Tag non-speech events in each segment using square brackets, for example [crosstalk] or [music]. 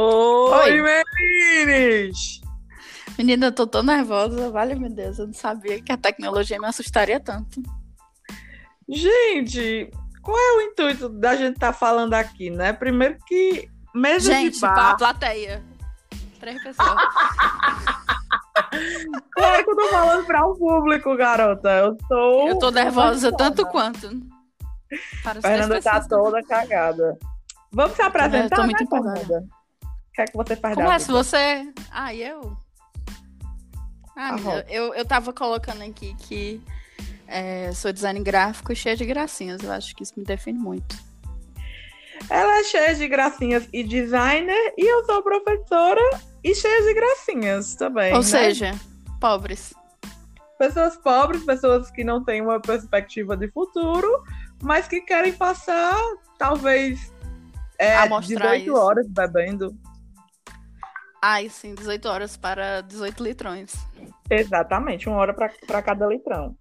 Oi, meninas! Menina, eu tô tão nervosa, vale meu Deus, eu não sabia que a tecnologia me assustaria tanto. Gente, qual é o intuito da gente estar tá falando aqui, né? Primeiro que mesa gente, de bar... a plateia. Três pessoas. [laughs] claro que eu tô falando para o público, garota. Eu tô. Eu tô nervosa tanto quanto. Para Fernanda tá toda cagada. Vamos se apresentar, eu tô muito né, empolgada. O que é que você faz Começa você. Ah, eu? Ah, ah eu, eu tava colocando aqui que é, sou design gráfico cheia de gracinhas. Eu acho que isso me define muito. Ela é cheia de gracinhas e designer, e eu sou professora e cheia de gracinhas também. Ou né? seja, pobres. Pessoas pobres, pessoas que não têm uma perspectiva de futuro, mas que querem passar, talvez, é, 18 isso. horas bebendo. Ai, sim, 18 horas para 18 litrões. Exatamente, uma hora para cada litrão.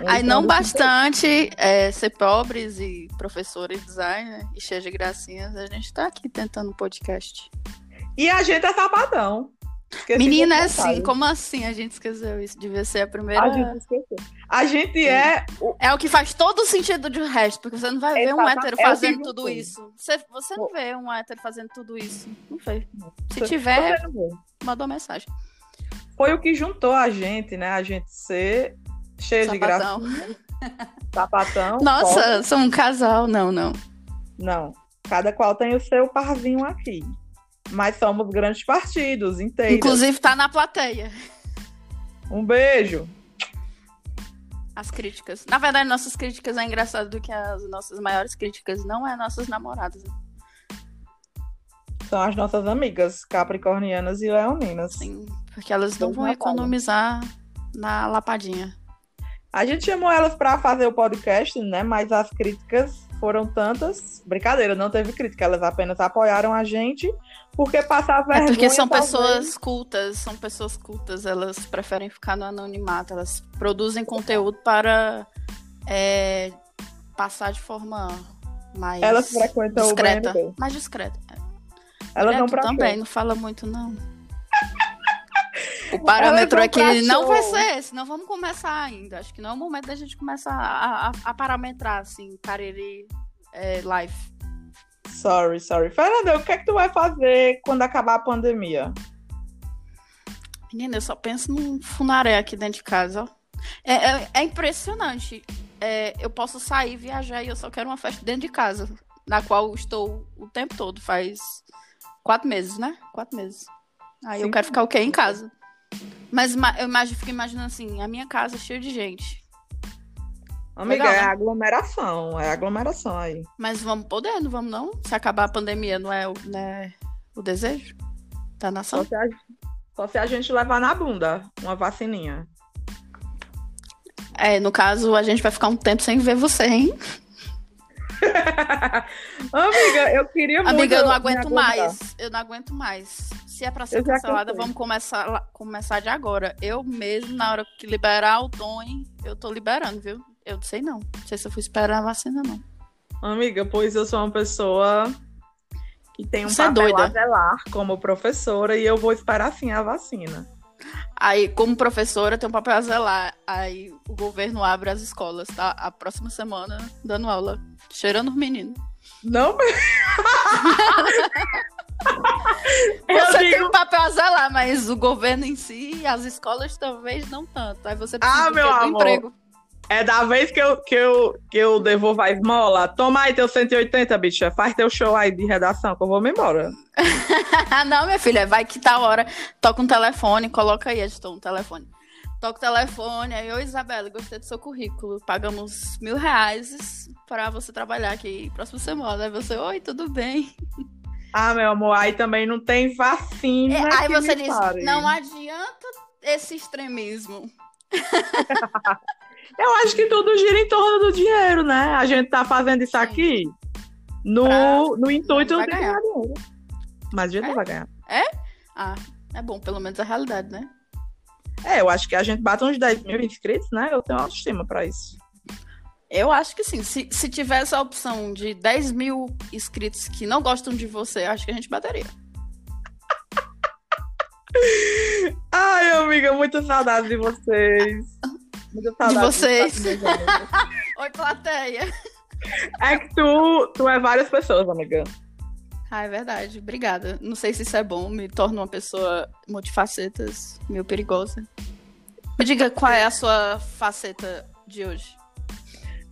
Um Aí não bastante é, ser pobres e professores de design e cheios de gracinhas, a gente está aqui tentando um podcast. E a gente é sapatão. Esqueci Menina, é assim, como assim a gente esqueceu isso? Devia ser a primeira. A gente esqueceu. A gente é. É o que faz todo o sentido do resto, porque você não vai ver um hétero é fazendo tudo isso. Você, você não vê um hétero fazendo tudo isso. Não vê. Se tiver, mandou mensagem. Foi o que juntou a gente, né? A gente ser cheio Sapatão. de graça. Sapatão. [laughs] Nossa, sou um casal. Não, não. Não. Cada qual tem o seu parzinho aqui. Mas somos grandes partidos inteiros. Inclusive tá na plateia. Um beijo. As críticas. Na verdade, nossas críticas é engraçado do que as nossas maiores críticas não é nossas namoradas. São as nossas amigas capricornianas e leoninas. Sim, porque elas não vão economizar na lapadinha. A gente chamou elas para fazer o podcast, né? Mas as críticas foram tantas. Brincadeira, não teve crítica. Elas apenas apoiaram a gente porque passar vergonha. É porque são talvez... pessoas cultas, são pessoas cultas. Elas preferem ficar no anonimato. Elas produzem conteúdo para é, passar de forma mais. Elas frequentam discreta, o BNB. Mais discreta. Elas não também, não fala muito, não. O parâmetro é que não vai ser esse, não vamos começar ainda. Acho que não é o momento da gente começar a, a, a parametrar, assim, Cariri é, live. Sorry, sorry. Fernanda, o que é que tu vai fazer quando acabar a pandemia? Menina, eu só penso num funaré aqui dentro de casa, ó. É, é, é impressionante. É, eu posso sair, viajar e eu só quero uma festa dentro de casa, na qual estou o tempo todo, faz quatro meses, né? Quatro meses. Aí Sim. eu quero ficar o quê? Em casa. Mas eu imagino, fico imaginando assim, a minha casa cheia de gente. Amiga, Legal, é né? aglomeração, é aglomeração aí. Mas vamos poder, não vamos não? Se acabar a pandemia, não é o, né, o desejo da nação? Só se, a, só se a gente levar na bunda uma vacininha. É, no caso, a gente vai ficar um tempo sem ver você, hein? [laughs] Amiga, eu queria muito. Amiga, eu não aguento mais. Eu não aguento mais. Se é pra ser cancelada, vamos começar, começar de agora. Eu mesmo, na hora que liberar o Tony, eu tô liberando, viu? Eu não sei não. Não sei se eu fui esperar a vacina, não. Amiga, pois eu sou uma pessoa que tem um Você é papel é doida. a zelar como professora e eu vou esperar sim a vacina. Aí, como professora, tem um papel a zelar. Aí o governo abre as escolas, tá? A próxima semana, dando aula, cheirando os meninos. Não, [laughs] zelar, mas o governo em si, as escolas talvez não tanto. Aí você precisa ah, meu amor. emprego. É da vez que eu, que eu, que eu devolvo a esmola. Toma aí teu 180, bicha. Faz teu show aí de redação que eu vou me embora. [laughs] não, minha filha, vai que tá hora. Toca um telefone, coloca aí, editor, um telefone. Toca o telefone, aí, oi Isabela, gostei do seu currículo. Pagamos mil reais para você trabalhar aqui próxima semana. Aí você, oi, tudo bem? [laughs] Ah, meu amor, aí também não tem vacina. É, aí você diz, pare. não adianta esse extremismo. [laughs] Eu acho que tudo gira em torno do dinheiro, né? A gente tá fazendo isso aqui no, pra... no intuito de ganhar dinheiro. Mas a gente é? não vai ganhar. É? Ah, é bom, pelo menos a realidade, né? É, eu acho que a gente bate uns 10 mil inscritos, né? Eu tenho autoestima pra isso. Eu acho que sim. Se, se tivesse a opção de 10 mil inscritos que não gostam de você, acho que a gente bateria. [laughs] Ai, amiga, muita saudade de vocês. Muita saudade de vocês. De [laughs] Oi, plateia. É que tu, tu é várias pessoas, amiga. Ah, é verdade. Obrigada. Não sei se isso é bom, me torna uma pessoa multifacetas, meio perigosa. Me diga qual é a sua faceta de hoje.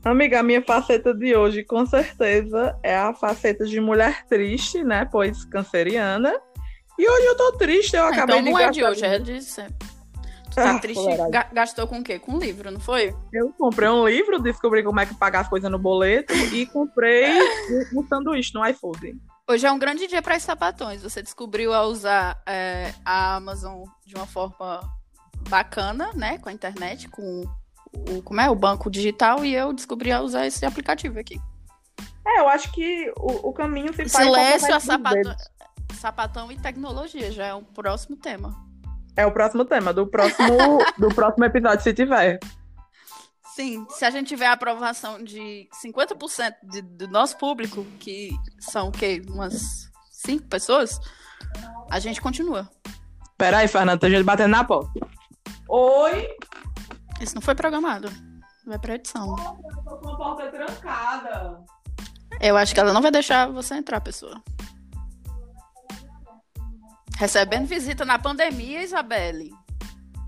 Amiga, a minha faceta de hoje, com certeza, é a faceta de mulher triste, né? Pois canceriana. E hoje eu tô triste, eu ah, acabei então não de é de hoje, é de sempre. Tu tá ah, triste? Ga gastou com o quê? Com um livro, não foi? Eu comprei um livro, descobri como é que pagar as coisas no boleto e comprei [laughs] um sanduíche no iFood. Hoje é um grande dia para os sapatões. Você descobriu a usar é, a Amazon de uma forma bacana, né? Com a internet, com o, como é, o banco digital, e eu descobri a usar esse aplicativo aqui. É, eu acho que o, o caminho se faz. Silêncio, a sapatão, sapatão e tecnologia já é um próximo tema. É o próximo tema do próximo, [laughs] do próximo episódio, se tiver. Sim, se a gente tiver a aprovação de 50% de, do nosso público, que são o quê? Umas cinco pessoas, a gente continua. Peraí, Fernanda, tem gente batendo na porta. Oi? Isso não foi programado. Vai pra edição. eu tô com a porta trancada. Eu acho que ela não vai deixar você entrar, pessoa. Recebendo visita na pandemia, Isabelle.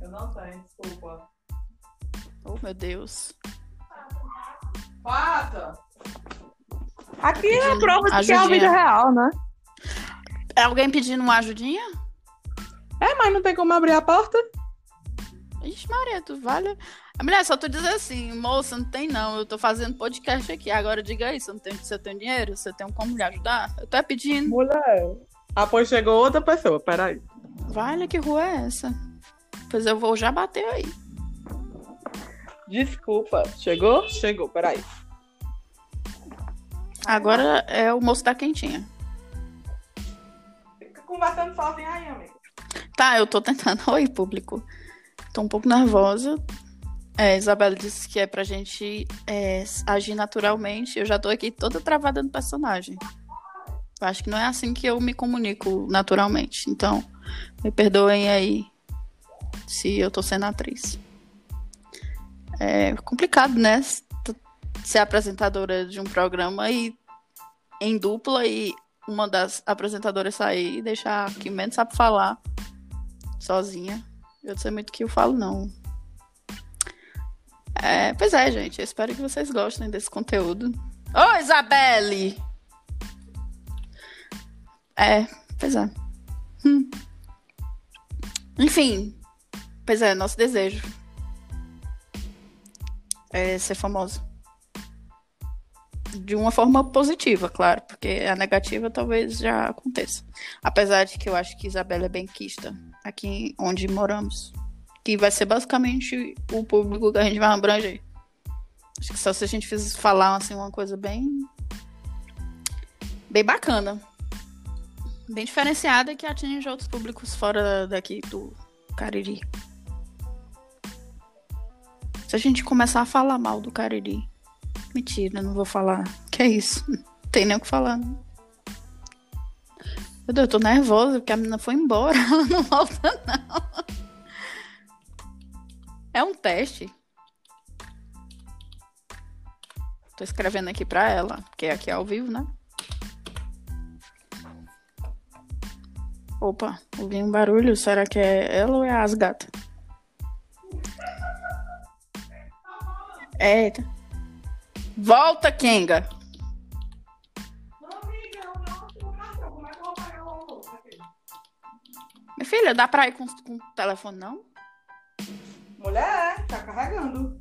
Eu não tenho, desculpa. Oh, meu Deus. Passa! Aqui é a prova de que é a vida real, né? É alguém pedindo uma ajudinha? É, mas não tem como abrir a porta? Ixi, Maria, tu vale. A mulher, só tu dizer assim, moça, não tem não, eu tô fazendo podcast aqui. Agora diga aí, você não tem, você tem dinheiro? Você tem como me ajudar? Eu tô pedindo. Mulher. Ah, pois chegou outra pessoa, peraí. Vale, que rua é essa? Pois eu vou já bater aí. Desculpa. Chegou? Chegou, peraí. Agora é o moço da quentinha. Fica conversando sozinho aí, amigo. Tá, eu tô tentando. [laughs] Oi, público. Tô um pouco nervosa. É, Isabela disse que é pra gente é, agir naturalmente. Eu já tô aqui toda travada no personagem. Eu acho que não é assim que eu me comunico naturalmente. Então, me perdoem aí se eu tô sendo atriz é complicado, né? Ser apresentadora de um programa e em dupla e uma das apresentadoras sair e deixar que menos sabe falar sozinha. Eu sei muito que eu falo, não. É, pois é, gente. Eu espero que vocês gostem desse conteúdo. Ô, Isabelle! É, pois é. Hum. Enfim, pois é, nosso desejo é, ser famosa. De uma forma positiva, claro, porque a negativa talvez já aconteça. Apesar de que eu acho que Isabela é bem quista aqui onde moramos. Que vai ser basicamente o público que a gente vai abranger. Acho que só se a gente fizer falar assim, uma coisa bem. bem bacana. Bem diferenciada que atinge outros públicos fora daqui do Cariri. Se a gente começar a falar mal do Cariri. Mentira, não vou falar. Que é isso? [laughs] Não tem nem o que falar. Não. Meu Deus, eu tô nervosa porque a menina foi embora. [laughs] Ela não volta, não. É um teste. Tô escrevendo aqui pra ela, porque aqui é ao vivo, né? Opa, ouvi um barulho. Será que é ela ou é as gatas? Eita. Volta, Kenga. Minha filha, dá pra ir com, com o telefone, não? Mulher, tá carregando.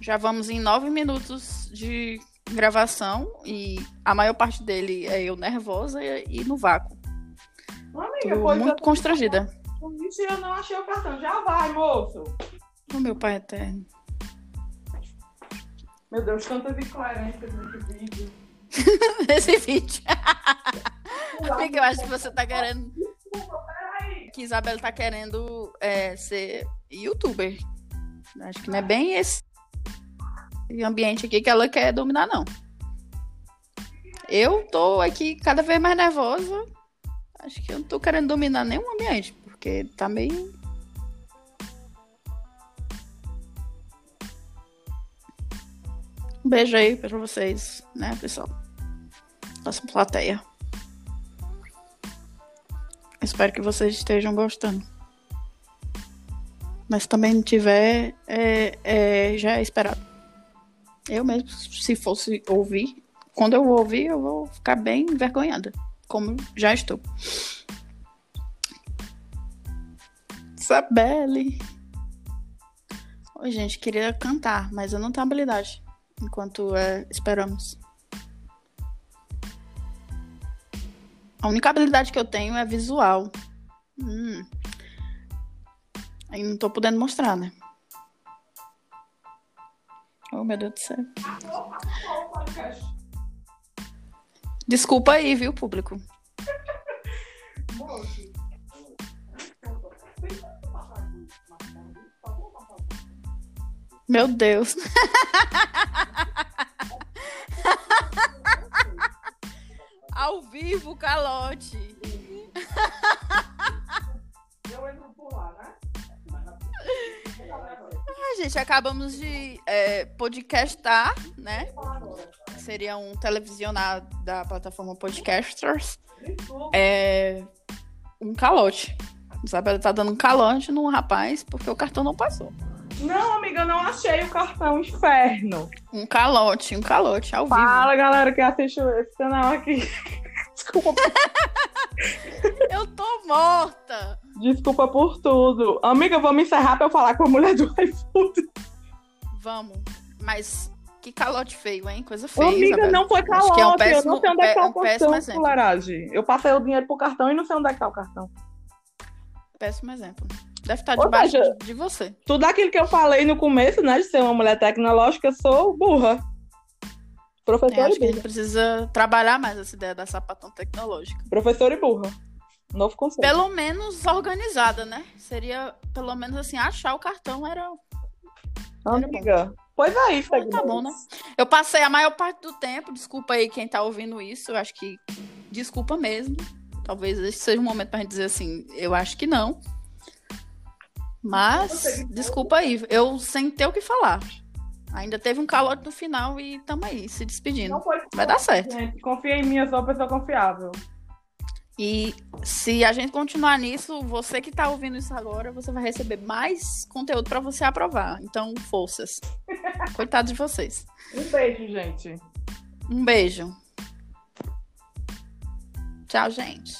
Já vamos em nove minutos de gravação e a maior parte dele é eu nervosa e, e no vácuo. Amiga, Tô muito constrangida. Mentira, eu não achei o cartão. Já vai, moço. O meu pai eterno. Meu Deus, tantas incoerências nesse vídeo. [laughs] nesse vídeo. [laughs] Porque eu acho que você tá querendo. Que Isabela tá querendo é, ser youtuber. Acho que não é bem esse ambiente aqui que ela quer dominar, não. Eu tô aqui cada vez mais nervosa. Acho que eu não tô querendo dominar nenhum ambiente. Porque tá meio. Um beijo aí pra vocês, né, pessoal? Nossa plateia. Espero que vocês estejam gostando. Mas também não tiver, é, é, já é esperado. Eu mesmo, se fosse ouvir, quando eu ouvir, eu vou ficar bem envergonhada. Como já estou. Isabelle. Oi, gente, queria cantar, mas eu não tenho habilidade. Enquanto é, esperamos. A única habilidade que eu tenho é visual. Hum. Aí não tô podendo mostrar, né? Oh, meu Deus do céu. Desculpa aí, viu, público? Meu Deus. [laughs] vivo, calote. Eu entro por lá, né? Ah, gente, acabamos de é, podcastar, né? Seria um televisionar da plataforma Podcasters. É um calote. Isabela tá dando um calote num rapaz porque o cartão não passou. Não, amiga, eu não achei o cartão inferno. Um calote, um calote ao Fala, vivo. Fala, galera que assiste esse canal aqui. Desculpa. [laughs] eu tô morta. Desculpa por tudo. Amiga, vamos encerrar pra eu falar com a mulher do [laughs] iFood. Vamos. Mas que calote feio, hein? Coisa feia. Amiga, Isabel. não foi calote. É um péssimo, eu não sei onde é que tá o cartão. Eu passei o dinheiro pro cartão e não sei onde é que tá o cartão. Péssimo exemplo. Deve estar debaixo seja, de você. Tudo aquilo que eu falei no começo, né? De ser uma mulher tecnológica, eu sou burra. Professora é, acho e burra. a gente precisa trabalhar mais essa ideia da sapatão tecnológica. Professora e burra. Novo conceito. Pelo menos organizada, né? Seria, pelo menos assim, achar o cartão era. Amiga. Era pois é isso, ah, Tá bom, né? Eu passei a maior parte do tempo, desculpa aí quem tá ouvindo isso, eu acho que. Desculpa mesmo. Talvez esse seja um momento pra gente dizer assim, eu acho que não. Mas, desculpa aí, eu sem ter o que falar. Ainda teve um calote no final e tamo aí, se despedindo. Vai dar certo. Gente, confia em mim, eu sou uma pessoa confiável. E se a gente continuar nisso, você que tá ouvindo isso agora, você vai receber mais conteúdo para você aprovar. Então, forças. [laughs] Coitados de vocês. Um beijo, gente. Um beijo. Tchau, gente.